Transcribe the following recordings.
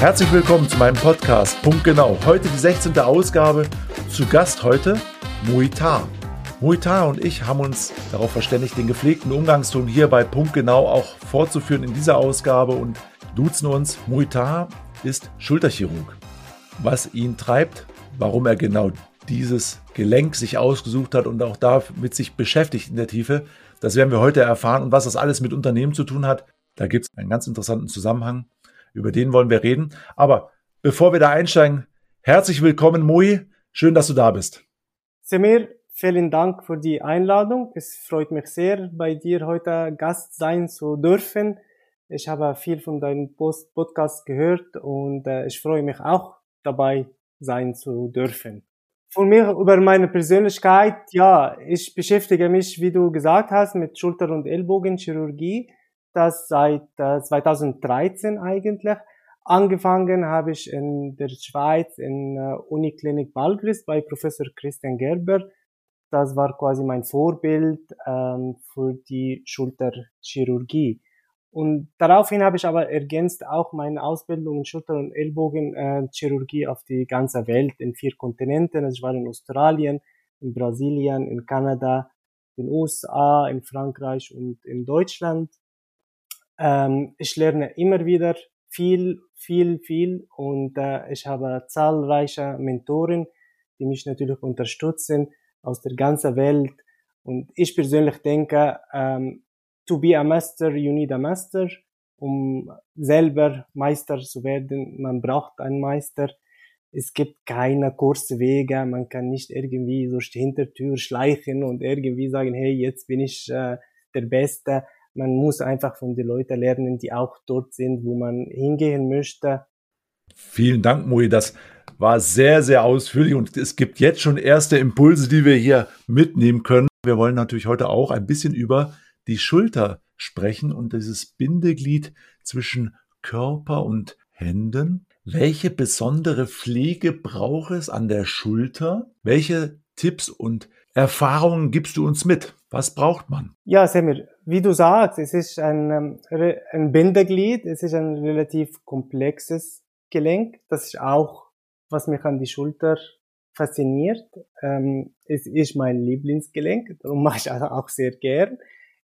Herzlich willkommen zu meinem Podcast Punkt Genau. Heute die 16. Ausgabe. Zu Gast heute Muitar. Muitar und ich haben uns darauf verständigt, den gepflegten Umgangston hier bei Punkt Genau auch fortzuführen in dieser Ausgabe und duzen uns. Muitar ist Schulterchirurg. Was ihn treibt, warum er genau dieses Gelenk sich ausgesucht hat und auch damit sich beschäftigt in der Tiefe, das werden wir heute erfahren und was das alles mit Unternehmen zu tun hat. Da gibt es einen ganz interessanten Zusammenhang. Über den wollen wir reden. Aber bevor wir da einsteigen, herzlich willkommen, Mui. Schön, dass du da bist. Semir, vielen Dank für die Einladung. Es freut mich sehr, bei dir heute Gast sein zu dürfen. Ich habe viel von deinem Post Podcast gehört und äh, ich freue mich auch dabei sein zu dürfen. Von mir über meine Persönlichkeit, ja, ich beschäftige mich, wie du gesagt hast, mit Schulter- und Ellbogenchirurgie das seit äh, 2013 eigentlich. Angefangen habe ich in der Schweiz in äh, Uniklinik Balgris bei Professor Christian Gerber. Das war quasi mein Vorbild ähm, für die Schulterchirurgie. Und daraufhin habe ich aber ergänzt auch meine Ausbildung in Schulter- und Ellbogenchirurgie auf die ganze Welt in vier Kontinenten. Also ich war in Australien, in Brasilien, in Kanada, in USA, in Frankreich und in Deutschland. Ähm, ich lerne immer wieder viel, viel, viel und äh, ich habe zahlreiche Mentoren, die mich natürlich unterstützen aus der ganzen Welt. Und ich persönlich denke, ähm, to be a master, you need a master. Um selber Meister zu werden, man braucht einen Meister. Es gibt keine kurzen Wege, man kann nicht irgendwie durch die Hintertür schleichen und irgendwie sagen, hey, jetzt bin ich äh, der Beste man muss einfach von den Leuten lernen, die auch dort sind, wo man hingehen möchte. Vielen Dank, Mui. Das war sehr, sehr ausführlich und es gibt jetzt schon erste Impulse, die wir hier mitnehmen können. Wir wollen natürlich heute auch ein bisschen über die Schulter sprechen und dieses Bindeglied zwischen Körper und Händen. Welche besondere Pflege braucht es an der Schulter? Welche Tipps und Erfahrungen gibst du uns mit? Was braucht man? Ja, Semir, wie du sagst, es ist ein, ähm, ein Bindeglied, es ist ein relativ komplexes Gelenk. Das ist auch, was mich an die Schulter fasziniert. Ähm, es ist mein Lieblingsgelenk, darum mache ich auch sehr gern.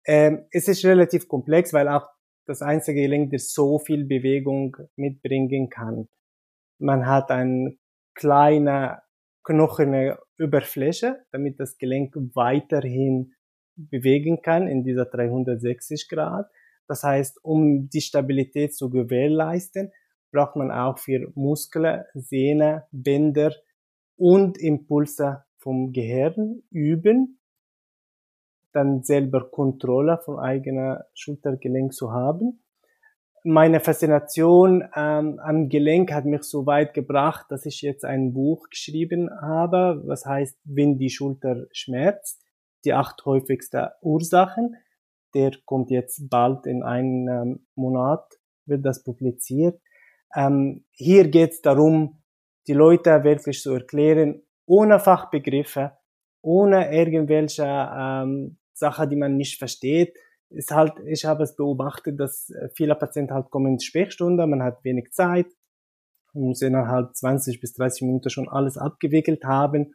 Ähm, es ist relativ komplex, weil auch das einzige Gelenk, das so viel Bewegung mitbringen kann. Man hat eine kleine knochene Überfläche, damit das Gelenk weiterhin bewegen kann in dieser 360 Grad. Das heißt, um die Stabilität zu gewährleisten, braucht man auch für Muskeln, Sehnen, Bänder und Impulse vom Gehirn üben, dann selber Kontrolle von eigener Schultergelenk zu haben. Meine Faszination ähm, am Gelenk hat mich so weit gebracht, dass ich jetzt ein Buch geschrieben habe, was heißt, wenn die Schulter schmerzt die acht häufigsten Ursachen. Der kommt jetzt bald in einem ähm, Monat, wird das publiziert. Ähm, hier geht es darum, die Leute wirklich zu erklären, ohne Fachbegriffe, ohne irgendwelche ähm, Sachen, die man nicht versteht. Ist halt, ich habe es beobachtet, dass äh, viele Patienten halt kommen in die Sprechstunde, man hat wenig Zeit, man muss innerhalb 20 bis 30 Minuten schon alles abgewickelt haben.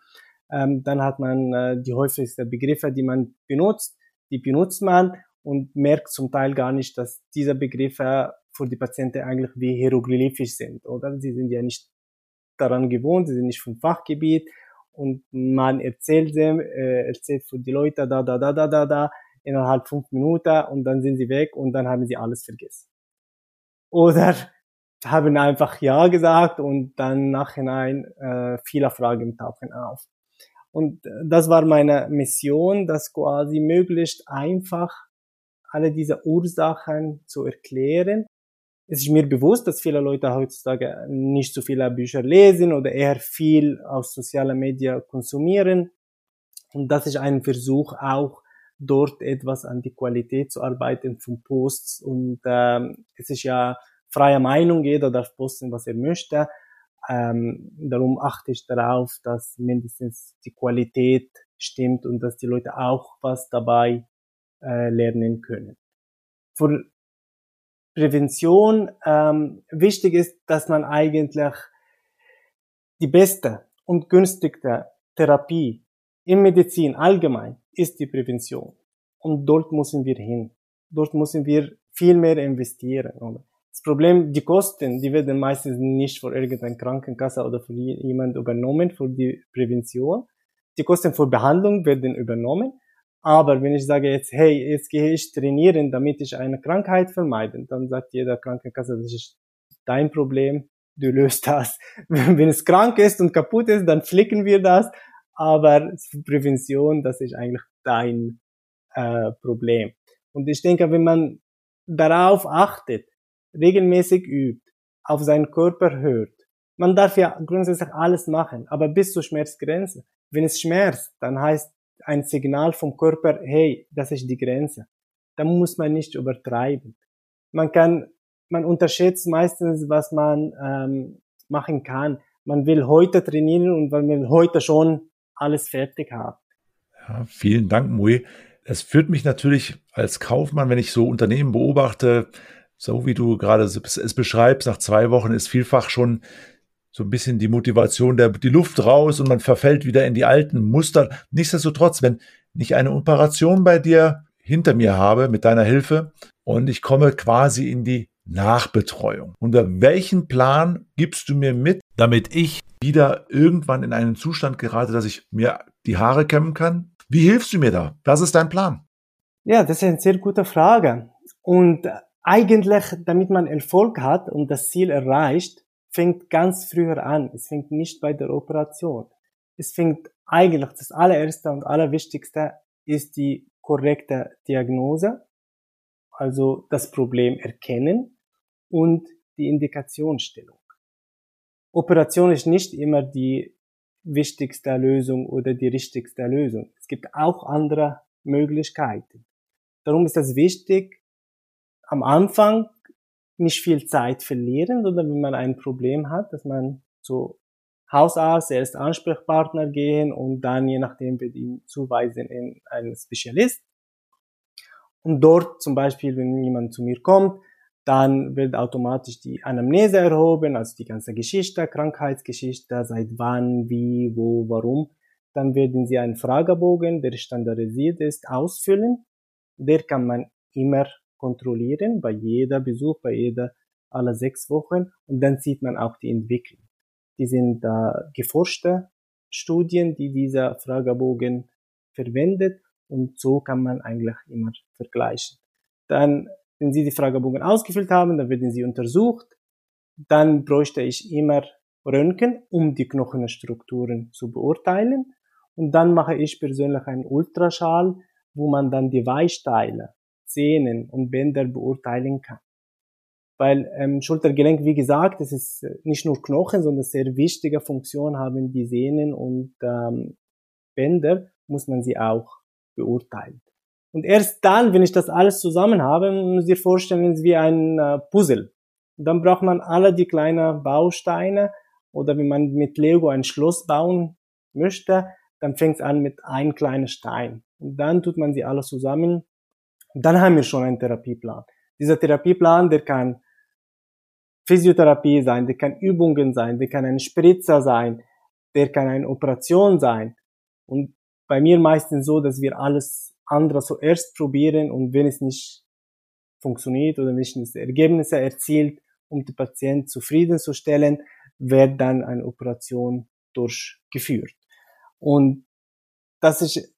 Ähm, dann hat man äh, die häufigsten Begriffe, die man benutzt, die benutzt man und merkt zum Teil gar nicht, dass diese Begriffe für die Patienten eigentlich wie hieroglyphisch sind, oder? Sie sind ja nicht daran gewohnt, sie sind nicht vom Fachgebiet und man erzählt dem, äh, erzählt für die Leute da, da, da, da, da, da, innerhalb fünf Minuten und dann sind sie weg und dann haben sie alles vergessen. Oder haben einfach Ja gesagt und dann nachhinein äh, viele Fragen tauchen auf. Und äh, das war meine Mission, das quasi möglichst einfach alle diese Ursachen zu erklären. Es ist mir bewusst, dass viele Leute heutzutage nicht so viele Bücher lesen oder eher viel aus sozialen Medien konsumieren. Und das ist ein Versuch auch, dort etwas an die Qualität zu arbeiten von Posts. Und ähm, es ist ja freie Meinung, jeder darf posten, was er möchte. Ähm, darum achte ich darauf, dass mindestens die Qualität stimmt und dass die Leute auch was dabei äh, lernen können. Für Prävention ähm, wichtig ist, dass man eigentlich die beste und günstigste Therapie in Medizin allgemein ist die Prävention. Und dort müssen wir hin. Dort müssen wir viel mehr investieren. Das Problem, die Kosten, die werden meistens nicht von irgendeiner Krankenkasse oder von jemand übernommen für die Prävention. Die Kosten für Behandlung werden übernommen. Aber wenn ich sage jetzt, hey, jetzt gehe ich trainieren, damit ich eine Krankheit vermeide, dann sagt jeder Krankenkasse, das ist dein Problem, du löst das. Wenn es krank ist und kaputt ist, dann flicken wir das. Aber Prävention, das ist eigentlich dein äh, Problem. Und ich denke, wenn man darauf achtet, regelmäßig übt, auf seinen Körper hört, man darf ja grundsätzlich alles machen, aber bis zur Schmerzgrenze. Wenn es schmerzt, dann heißt ein Signal vom Körper, hey, das ist die Grenze. Da muss man nicht übertreiben. Man kann, man unterschätzt meistens, was man ähm, machen kann. Man will heute trainieren und man will heute schon alles fertig haben. Ja, vielen Dank, Mui. Es führt mich natürlich als Kaufmann, wenn ich so Unternehmen beobachte, so wie du gerade es beschreibst, nach zwei Wochen ist vielfach schon so ein bisschen die Motivation, der, die Luft raus und man verfällt wieder in die alten Muster. Nichtsdestotrotz, wenn ich eine Operation bei dir hinter mir habe mit deiner Hilfe und ich komme quasi in die Nachbetreuung. Unter welchen Plan gibst du mir mit, damit ich wieder irgendwann in einen Zustand gerate, dass ich mir die Haare kämmen kann? Wie hilfst du mir da? Was ist dein Plan? Ja, das ist eine sehr gute Frage. Und eigentlich, damit man Erfolg hat und das Ziel erreicht, fängt ganz früher an. Es fängt nicht bei der Operation. Es fängt eigentlich das allererste und allerwichtigste ist die korrekte Diagnose, also das Problem erkennen und die Indikationsstellung. Operation ist nicht immer die wichtigste Lösung oder die richtigste Lösung. Es gibt auch andere Möglichkeiten. Darum ist es wichtig, am Anfang nicht viel Zeit verlieren, oder wenn man ein Problem hat, dass man zu Hausarzt, erst Ansprechpartner gehen und dann je nachdem wird ihn zuweisen in einen Spezialist. Und dort zum Beispiel, wenn jemand zu mir kommt, dann wird automatisch die Anamnese erhoben, also die ganze Geschichte, Krankheitsgeschichte, seit wann, wie, wo, warum. Dann werden Sie einen Fragebogen, der standardisiert ist, ausfüllen. Der kann man immer kontrollieren, bei jeder Besuch, bei jeder alle sechs Wochen und dann sieht man auch die Entwicklung. Die sind äh, geforschte Studien, die dieser Fragebogen verwendet und so kann man eigentlich immer vergleichen. Dann, wenn Sie die Fragebogen ausgefüllt haben, dann werden Sie untersucht. Dann bräuchte ich immer Röntgen, um die Knochenstrukturen zu beurteilen. Und dann mache ich persönlich einen Ultraschall, wo man dann die Weichteile Sehnen und Bänder beurteilen kann. Weil ähm, Schultergelenk, wie gesagt, es ist äh, nicht nur Knochen, sondern sehr wichtige Funktion haben die Sehnen und ähm, Bänder, muss man sie auch beurteilen. Und erst dann, wenn ich das alles zusammen habe, muss ich vorstellen, es ist wie ein äh, Puzzle. Und dann braucht man alle die kleinen Bausteine oder wenn man mit Lego ein Schloss bauen möchte, dann fängt es an mit einem kleinen Stein. Und dann tut man sie alle zusammen dann haben wir schon einen Therapieplan. Dieser Therapieplan, der kann Physiotherapie sein, der kann Übungen sein, der kann ein Spritzer sein, der kann eine Operation sein. Und bei mir meistens so, dass wir alles andere zuerst probieren und wenn es nicht funktioniert oder nicht Ergebnisse erzielt, um den Patienten zufriedenzustellen, wird dann eine Operation durchgeführt. Und das ist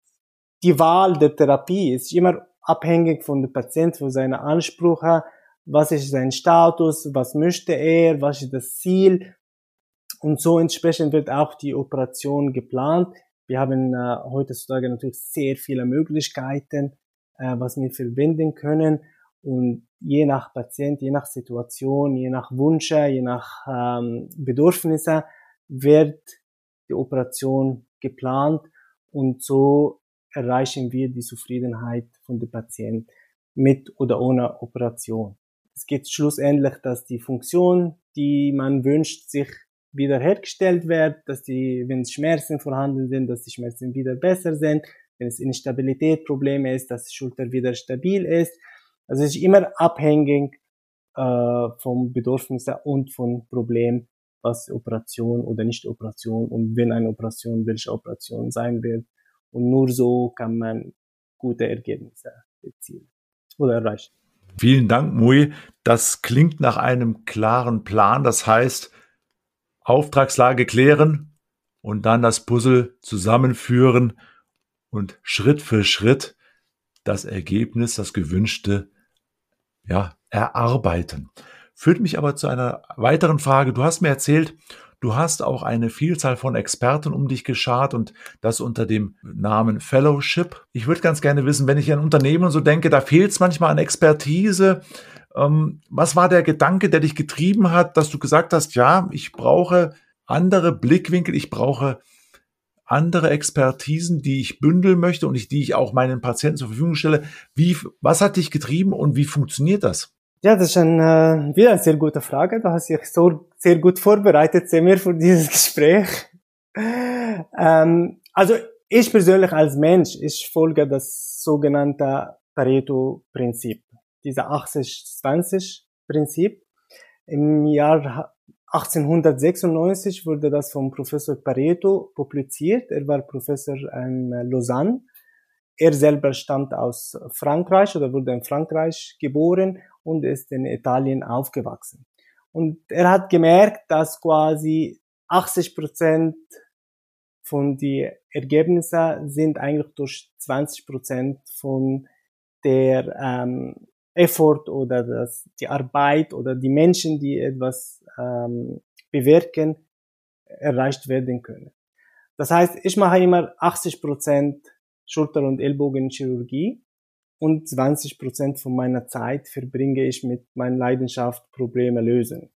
die Wahl der Therapie ist immer abhängig von dem Patient, von seinen Ansprüchen, was ist sein Status, was möchte er, was ist das Ziel. Und so entsprechend wird auch die Operation geplant. Wir haben äh, heutzutage natürlich sehr viele Möglichkeiten, äh, was wir verwenden können. Und je nach Patient, je nach Situation, je nach Wünsche, je nach ähm, Bedürfnisse wird die Operation geplant. Und so erreichen wir die Zufriedenheit von dem Patienten mit oder ohne Operation. Es geht schlussendlich, dass die Funktion, die man wünscht, sich wiederhergestellt wird, dass die, wenn Schmerzen vorhanden sind, dass die Schmerzen wieder besser sind, wenn es Instabilität Probleme ist, dass die Schulter wieder stabil ist. Also es ist immer abhängig äh, von Bedürfnissen und von Problemen, was Operation oder nicht Operation und wenn eine Operation, welche Operation sein wird. Und nur so kann man gute Ergebnisse erzielen oder erreichen. Vielen Dank, Mui. Das klingt nach einem klaren Plan. Das heißt, Auftragslage klären und dann das Puzzle zusammenführen und Schritt für Schritt das Ergebnis, das gewünschte, ja, erarbeiten. Führt mich aber zu einer weiteren Frage. Du hast mir erzählt, du hast auch eine Vielzahl von Experten um dich geschart und das unter dem Namen Fellowship. Ich würde ganz gerne wissen, wenn ich an Unternehmen so denke, da fehlt es manchmal an Expertise. Ähm, was war der Gedanke, der dich getrieben hat, dass du gesagt hast, ja, ich brauche andere Blickwinkel, ich brauche andere Expertisen, die ich bündeln möchte und ich, die ich auch meinen Patienten zur Verfügung stelle. Wie, was hat dich getrieben und wie funktioniert das? Ja, das ist ein, äh, wieder eine sehr gute Frage. Da hast du dich so sehr gut vorbereitet, Semir, für dieses Gespräch. ähm, also ich persönlich als Mensch, ich folge das sogenannte Pareto-Prinzip, dieser 80-20-Prinzip. Im Jahr 1896 wurde das vom Professor Pareto publiziert. Er war Professor in Lausanne. Er selber stammt aus Frankreich oder wurde in Frankreich geboren und ist in Italien aufgewachsen. Und er hat gemerkt, dass quasi 80 Prozent von die Ergebnisse sind eigentlich durch 20 Prozent von der ähm, Effort oder das, die Arbeit oder die Menschen, die etwas ähm, bewirken, erreicht werden können. Das heißt, ich mache immer 80 Prozent Schulter- und Ellbogenchirurgie und 20 Prozent von meiner Zeit verbringe ich mit meiner Leidenschaft Probleme lösen.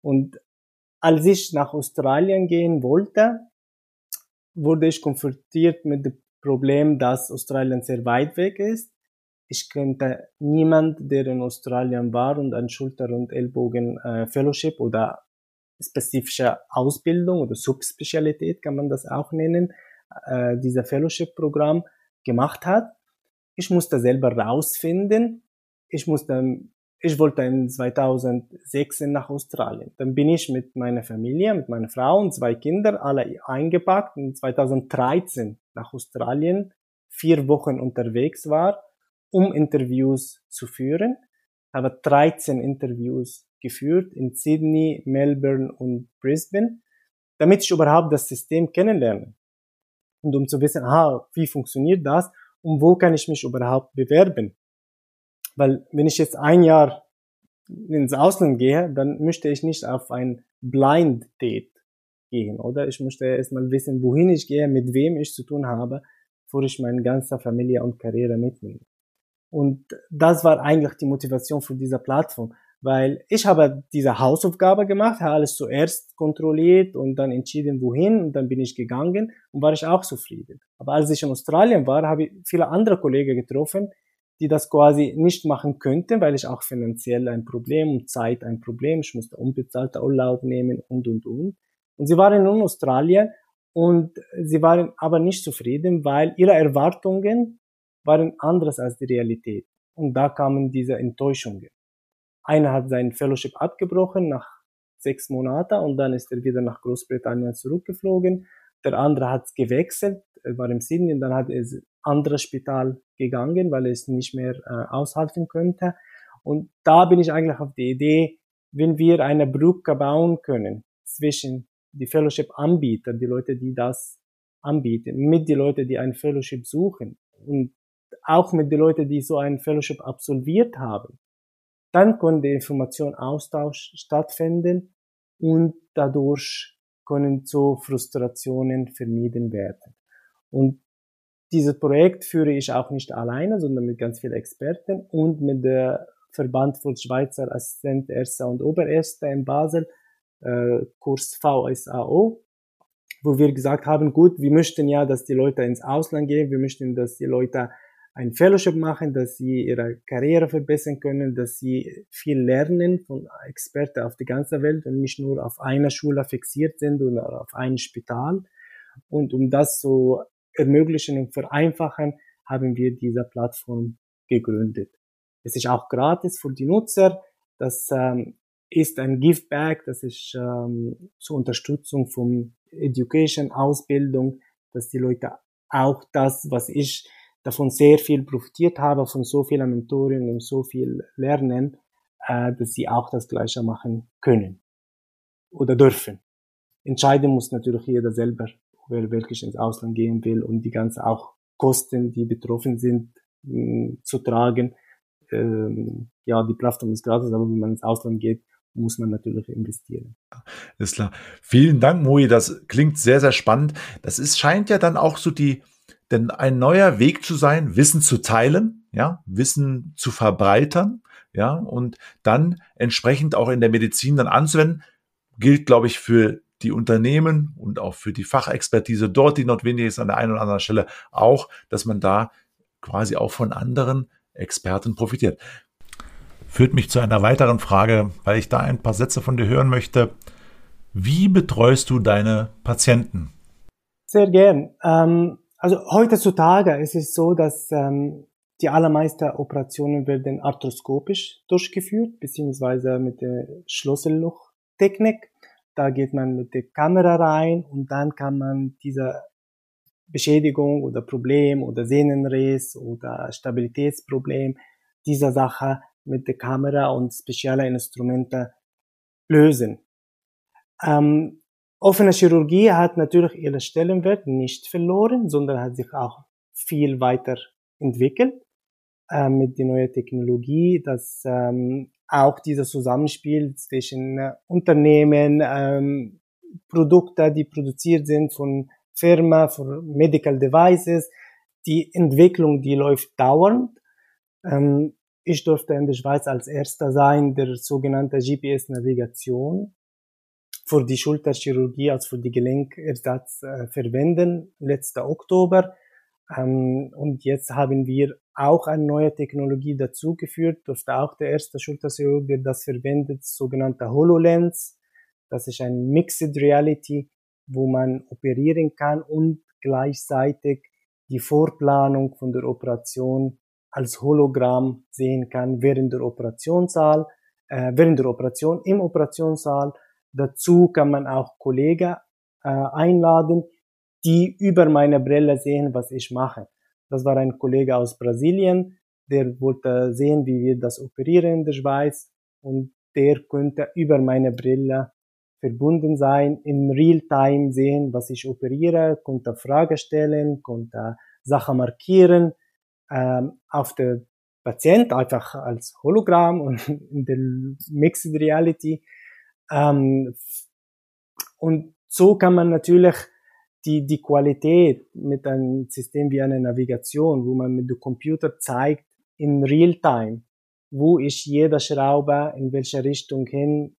Und als ich nach Australien gehen wollte, wurde ich konfrontiert mit dem Problem, dass Australien sehr weit weg ist ich könnte niemand, der in Australien war und ein Schulter- und Ellbogen äh, Fellowship oder spezifische Ausbildung oder Subspezialität kann man das auch nennen, äh, dieser Fellowship-Programm gemacht hat. Ich musste selber rausfinden. Ich musste, ich wollte in 2006 nach Australien. Dann bin ich mit meiner Familie, mit meiner Frau und zwei Kindern alle eingepackt und 2013 nach Australien vier Wochen unterwegs war um Interviews zu führen. Habe 13 Interviews geführt in Sydney, Melbourne und Brisbane, damit ich überhaupt das System kennenlerne. Und um zu wissen, aha, wie funktioniert das und wo kann ich mich überhaupt bewerben. Weil wenn ich jetzt ein Jahr ins Ausland gehe, dann möchte ich nicht auf ein Blind Date gehen, oder? Ich möchte erstmal wissen, wohin ich gehe, mit wem ich zu tun habe, bevor ich meine ganze Familie und Karriere mitnehme. Und das war eigentlich die Motivation für diese Plattform, weil ich habe diese Hausaufgabe gemacht, habe alles zuerst kontrolliert und dann entschieden, wohin und dann bin ich gegangen und war ich auch zufrieden. Aber als ich in Australien war, habe ich viele andere Kollegen getroffen, die das quasi nicht machen könnten, weil ich auch finanziell ein Problem und Zeit ein Problem, ich musste unbezahlter Urlaub nehmen und und und. Und sie waren in Australien und sie waren aber nicht zufrieden, weil ihre Erwartungen waren anderes als die Realität. Und da kamen diese Enttäuschungen. Einer hat sein Fellowship abgebrochen nach sechs Monaten und dann ist er wieder nach Großbritannien zurückgeflogen. Der andere hat gewechselt, war im Sydney und dann hat er ins andere Spital gegangen, weil er es nicht mehr äh, aushalten könnte. Und da bin ich eigentlich auf die Idee, wenn wir eine Brücke bauen können zwischen die Fellowship-Anbieter, die Leute, die das anbieten, mit die Leute, die ein Fellowship suchen und auch mit den Leuten, die so ein Fellowship absolviert haben. Dann kann der Informationsaustausch stattfinden und dadurch können so Frustrationen vermieden werden. Und dieses Projekt führe ich auch nicht alleine, sondern mit ganz vielen Experten und mit der Verband von Schweizer Assistent Erster und Oberärzte in Basel, äh, Kurs VSAO, wo wir gesagt haben, gut, wir möchten ja, dass die Leute ins Ausland gehen, wir möchten, dass die Leute ein Fellowship machen, dass sie ihre Karriere verbessern können, dass sie viel lernen von Experten auf die ganze Welt und nicht nur auf einer Schule fixiert sind oder auf ein Spital. Und um das zu ermöglichen und vereinfachen, haben wir diese Plattform gegründet. Es ist auch gratis für die Nutzer. Das ähm, ist ein Giftbag, das ist ähm, zur Unterstützung von Education, Ausbildung, dass die Leute auch das, was ich davon sehr viel profitiert habe, von so vielen Mentoren und so viel lernen, äh, dass sie auch das Gleiche machen können oder dürfen. Entscheiden muss natürlich jeder selber, wer wirklich ins Ausland gehen will und die ganzen auch Kosten, die betroffen sind, mh, zu tragen. Ähm, ja, die Plattform ist gratis, aber wenn man ins Ausland geht, muss man natürlich investieren. Ist klar. Vielen Dank, Moi. Das klingt sehr, sehr spannend. Das ist, scheint ja dann auch so die, denn ein neuer Weg zu sein, Wissen zu teilen, ja, Wissen zu verbreitern, ja, und dann entsprechend auch in der Medizin dann anzuwenden, gilt, glaube ich, für die Unternehmen und auch für die Fachexpertise dort, die notwendig ist an der einen oder anderen Stelle, auch, dass man da quasi auch von anderen Experten profitiert führt mich zu einer weiteren Frage, weil ich da ein paar Sätze von dir hören möchte. Wie betreust du deine Patienten? Sehr gern. Ähm, also heutzutage ist es so, dass ähm, die allermeisten Operationen werden arthroskopisch durchgeführt, beziehungsweise mit der Schlüssellochtechnik. Da geht man mit der Kamera rein und dann kann man diese Beschädigung oder Problem oder Sehnenriss oder Stabilitätsproblem dieser Sache mit der Kamera und spezielle Instrumente lösen. Ähm, offene Chirurgie hat natürlich ihren Stellenwert nicht verloren, sondern hat sich auch viel weiter entwickelt äh, mit der neuen Technologie, dass ähm, auch dieses Zusammenspiel zwischen äh, Unternehmen, ähm, Produkte, die produziert sind von Firma, von Medical Devices, die Entwicklung, die läuft dauernd. Ähm, ich durfte in der Schweiz als erster sein, der sogenannte GPS-Navigation für die Schulterchirurgie, also für die Gelenkersatz äh, verwenden, letzter Oktober. Ähm, und jetzt haben wir auch eine neue Technologie dazugeführt, durfte auch der erste Schulterchirurg, der das verwendet, sogenannte HoloLens. Das ist ein Mixed Reality, wo man operieren kann und gleichzeitig die Vorplanung von der Operation als Hologramm sehen kann während der Operationssaal, äh, während der Operation im Operationssaal. Dazu kann man auch Kollegen äh, einladen, die über meine Brille sehen, was ich mache. Das war ein Kollege aus Brasilien, der wollte sehen, wie wir das operieren in der Schweiz und der könnte über meine Brille verbunden sein, in Realtime sehen, was ich operiere, konnte Fragen stellen, konnte Sachen markieren, ähm, auf der Patient einfach als Hologramm und in der Mixed Reality. Ähm, und so kann man natürlich die, die Qualität mit einem System wie einer Navigation, wo man mit dem Computer zeigt in Realtime, wo ist jeder Schraube, in welche Richtung hin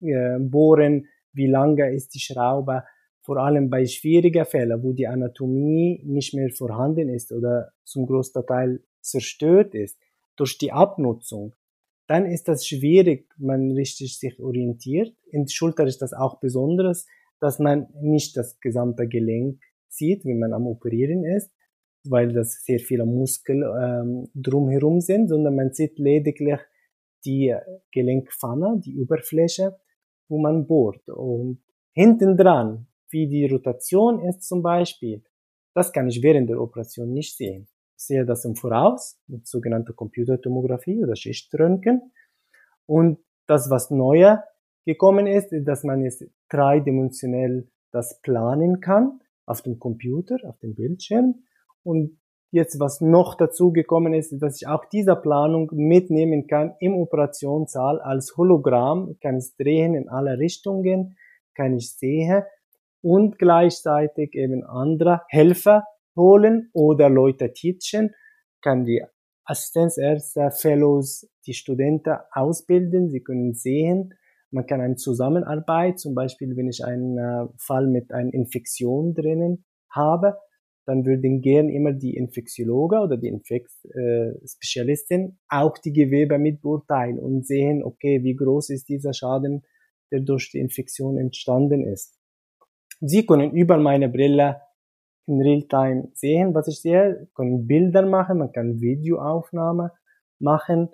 äh, bohren, wie lange ist die Schraube, vor allem bei schwierigen Fällen, wo die Anatomie nicht mehr vorhanden ist oder zum großen Teil zerstört ist. Durch die Abnutzung, dann ist das schwierig, man richtig sich orientiert. In der Schulter ist das auch besonders, dass man nicht das gesamte Gelenk sieht, wenn man am Operieren ist, weil das sehr viele Muskeln ähm, drumherum sind, sondern man sieht lediglich die Gelenkpfanne, die Oberfläche, wo man bohrt. Und hinten dran wie die Rotation ist zum Beispiel, das kann ich während der Operation nicht sehen. Sehe das im Voraus mit sogenannter Computertomographie oder Schichtröntgen. Und das, was neuer gekommen ist, ist, dass man jetzt dreidimensionell das planen kann auf dem Computer, auf dem Bildschirm. Und jetzt, was noch dazu gekommen ist, dass ich auch diese Planung mitnehmen kann im Operationssaal als Hologramm, ich kann es drehen in alle Richtungen, kann ich sehen und gleichzeitig eben andere Helfer holen oder Leute teachen, kann die Assistenzärzte, Fellows, die Studenten ausbilden, sie können sehen, man kann eine Zusammenarbeit, zum Beispiel wenn ich einen äh, Fall mit einer Infektion drinnen habe, dann würden gern immer die Infektiologe oder die Infekt-Spezialistin äh, auch die Gewebe mit beurteilen und sehen, okay, wie groß ist dieser Schaden, der durch die Infektion entstanden ist. Sie können über meine Brille in Realtime sehen, was ich sehe, können Bilder machen, man kann Videoaufnahme machen.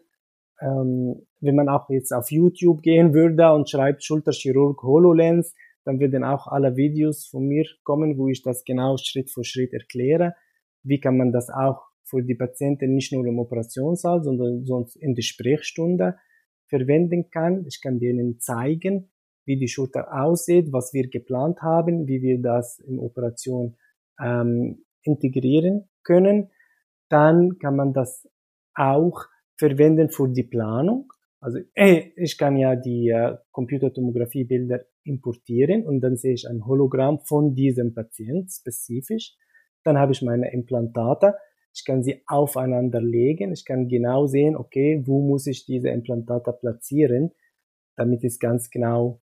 Ähm, wenn man auch jetzt auf YouTube gehen würde und schreibt Schulterchirurg HoloLens, dann würden auch alle Videos von mir kommen, wo ich das genau Schritt für Schritt erkläre. Wie kann man das auch für die Patienten nicht nur im Operationssaal, sondern sonst in der Sprechstunde verwenden kann. Ich kann denen zeigen, wie die Schulter aussieht, was wir geplant haben, wie wir das in Operation ähm, integrieren können. Dann kann man das auch verwenden für die Planung. Also ich kann ja die äh, Computertomographie-Bilder importieren und dann sehe ich ein Hologramm von diesem Patient spezifisch. Dann habe ich meine Implantate. Ich kann sie aufeinander legen. Ich kann genau sehen, okay, wo muss ich diese Implantate platzieren, damit es ganz genau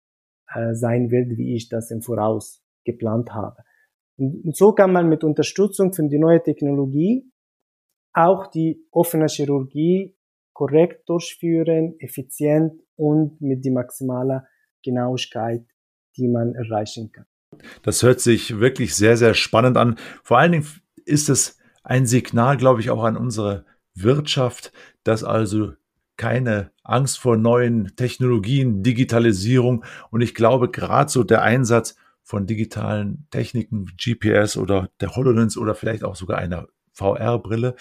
äh, sein wird, wie ich das im Voraus geplant habe. Und so kann man mit Unterstützung von der neuen Technologie auch die offene Chirurgie korrekt durchführen, effizient und mit die maximale Genauigkeit, die man erreichen kann. Das hört sich wirklich sehr, sehr spannend an. Vor allen Dingen ist es ein Signal, glaube ich, auch an unsere Wirtschaft, dass also keine Angst vor neuen Technologien, Digitalisierung und ich glaube gerade so der Einsatz von digitalen Techniken, GPS oder der HoloLens oder vielleicht auch sogar einer VR-Brille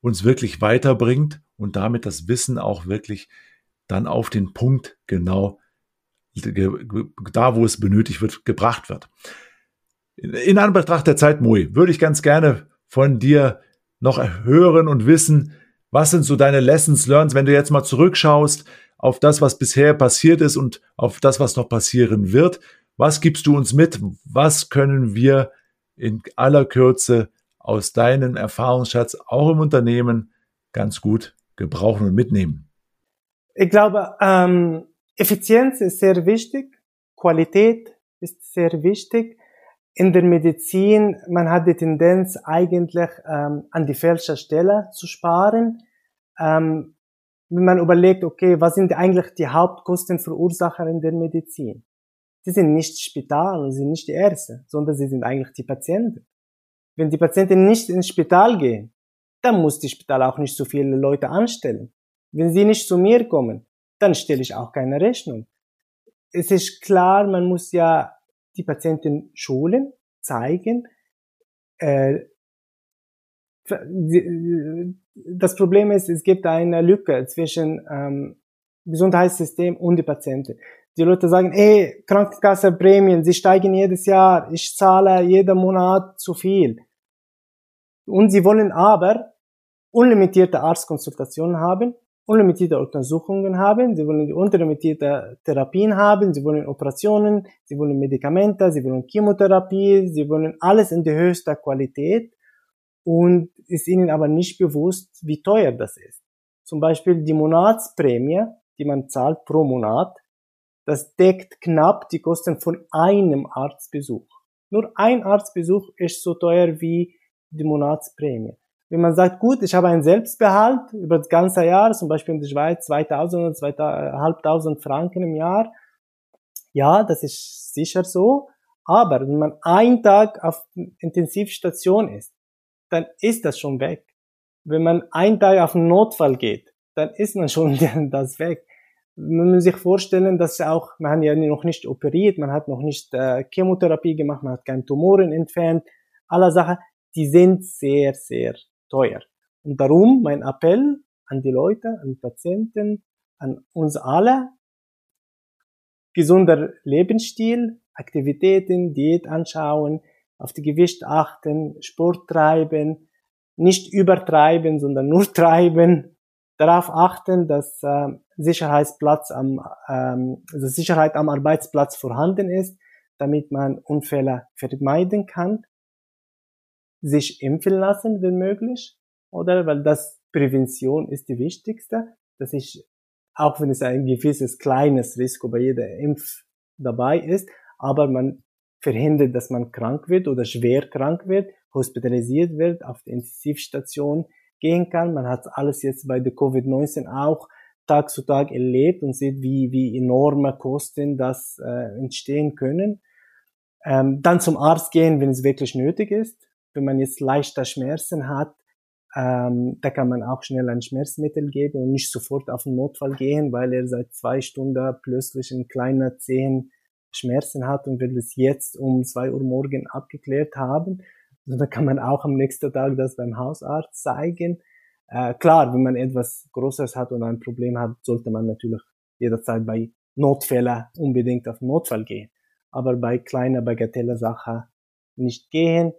uns wirklich weiterbringt und damit das Wissen auch wirklich dann auf den Punkt genau da, wo es benötigt wird, gebracht wird. In Anbetracht der Zeit, Mui, würde ich ganz gerne von dir noch hören und wissen, was sind so deine Lessons learned, wenn du jetzt mal zurückschaust auf das, was bisher passiert ist und auf das, was noch passieren wird? Was gibst du uns mit? Was können wir in aller Kürze aus deinem Erfahrungsschatz auch im Unternehmen ganz gut gebrauchen und mitnehmen? Ich glaube, ähm, Effizienz ist sehr wichtig, Qualität ist sehr wichtig. In der Medizin, man hat die Tendenz eigentlich ähm, an die falsche Stelle zu sparen. Ähm, wenn man überlegt, okay, was sind eigentlich die Hauptkostenverursacher in der Medizin? Die sind nicht Spital, sie sind nicht die Ärzte, sondern sie sind eigentlich die Patienten. Wenn die Patienten nicht ins Spital gehen, dann muss die Spital auch nicht so viele Leute anstellen. Wenn sie nicht zu mir kommen, dann stelle ich auch keine Rechnung. Es ist klar, man muss ja die Patienten schulen, zeigen. Äh, das Problem ist, es gibt eine Lücke zwischen ähm, Gesundheitssystem und die Patienten. Die Leute sagen, hey, Krankenkasse, Prämien, sie steigen jedes Jahr, ich zahle jeden Monat zu viel. Und sie wollen aber unlimitierte Arztkonsultationen haben unlimitierte Untersuchungen haben, sie wollen unlimitierte Therapien haben, sie wollen Operationen, sie wollen Medikamente, sie wollen Chemotherapie, sie wollen alles in der höchsten Qualität und ist ihnen aber nicht bewusst, wie teuer das ist. Zum Beispiel die Monatsprämie, die man zahlt pro Monat, das deckt knapp die Kosten von einem Arztbesuch. Nur ein Arztbesuch ist so teuer wie die Monatsprämie. Wenn man sagt, gut, ich habe einen Selbstbehalt über das ganze Jahr, zum Beispiel in der Schweiz 2000 oder 2500 Franken im Jahr, ja, das ist sicher so. Aber wenn man einen Tag auf Intensivstation ist, dann ist das schon weg. Wenn man einen Tag auf einen Notfall geht, dann ist man schon das weg. Man muss sich vorstellen, dass auch, man hat ja noch nicht operiert, man hat noch nicht äh, Chemotherapie gemacht, man hat keine Tumoren entfernt, alle Sachen, die sind sehr, sehr teuer. Und darum mein Appell an die Leute, an die Patienten, an uns alle, gesunder Lebensstil, Aktivitäten, Diät anschauen, auf die Gewicht achten, Sport treiben, nicht übertreiben, sondern nur treiben, darauf achten, dass äh, Sicherheitsplatz am, ähm, also Sicherheit am Arbeitsplatz vorhanden ist, damit man Unfälle vermeiden kann sich impfen lassen, wenn möglich, oder? Weil das Prävention ist die wichtigste, dass ich, auch wenn es ein gewisses kleines Risiko bei jeder Impf dabei ist, aber man verhindert, dass man krank wird oder schwer krank wird, hospitalisiert wird, auf die Intensivstation gehen kann. Man hat alles jetzt bei der Covid-19 auch Tag zu Tag erlebt und sieht, wie, wie enorme Kosten das äh, entstehen können. Ähm, dann zum Arzt gehen, wenn es wirklich nötig ist wenn man jetzt leichter Schmerzen hat, Ähm, da kann man auch schnell ein Schmerzmittel geben und nicht sofort auf den Notfall gehen, weil er seit zwei Stunden plötzlich ein kleiner Zehen Schmerzen hat und will es jetzt um zwei Uhr morgen abgeklärt haben. Also da kann man auch am nächsten Tag das beim Hausarzt zeigen. Äh, klar, wenn man etwas Großes hat und ein Problem hat, sollte man natürlich jederzeit bei Notfällen unbedingt auf Notfall gehen. Aber bei kleiner Bagatelle Sache nicht gehen.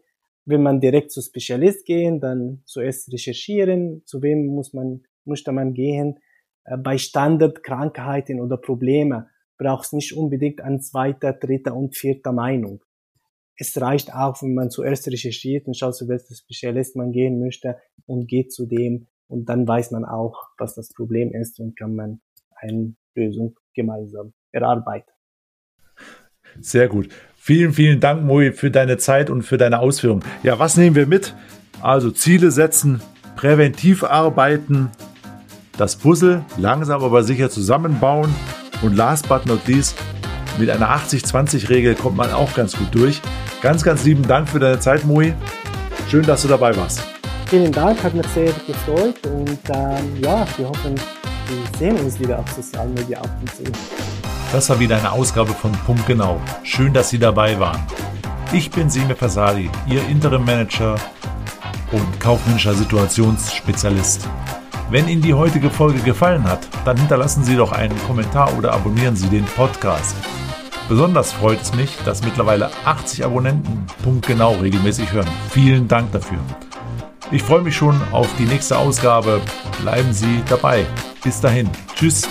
Wenn man direkt zu Spezialist gehen, dann zuerst recherchieren, zu wem muss man, möchte man gehen. Äh, bei Standardkrankheiten oder Probleme braucht es nicht unbedingt an zweiter, dritter und vierter Meinung. Es reicht auch, wenn man zuerst recherchiert und schaut, zu welchem Spezialist man gehen möchte und geht zu dem und dann weiß man auch, was das Problem ist und kann man eine Lösung gemeinsam erarbeiten. Sehr gut. Vielen, vielen Dank, Moi, für deine Zeit und für deine Ausführungen. Ja, was nehmen wir mit? Also Ziele setzen, präventiv arbeiten, das Puzzle langsam aber sicher zusammenbauen und last but not least, mit einer 80-20-Regel kommt man auch ganz gut durch. Ganz, ganz lieben Dank für deine Zeit, Moi. Schön, dass du dabei warst. Vielen Dank, hat mich sehr gefreut und ähm, ja, wir hoffen, wir sehen uns wieder auf sozialen Medien ab und zu. Das war wieder eine Ausgabe von Punkt Genau. Schön, dass Sie dabei waren. Ich bin Sime Fasadi, Ihr Interim Manager und kaufmännischer Situationsspezialist. Wenn Ihnen die heutige Folge gefallen hat, dann hinterlassen Sie doch einen Kommentar oder abonnieren Sie den Podcast. Besonders freut es mich, dass mittlerweile 80 Abonnenten punktgenau regelmäßig hören. Vielen Dank dafür. Ich freue mich schon auf die nächste Ausgabe. Bleiben Sie dabei. Bis dahin. Tschüss.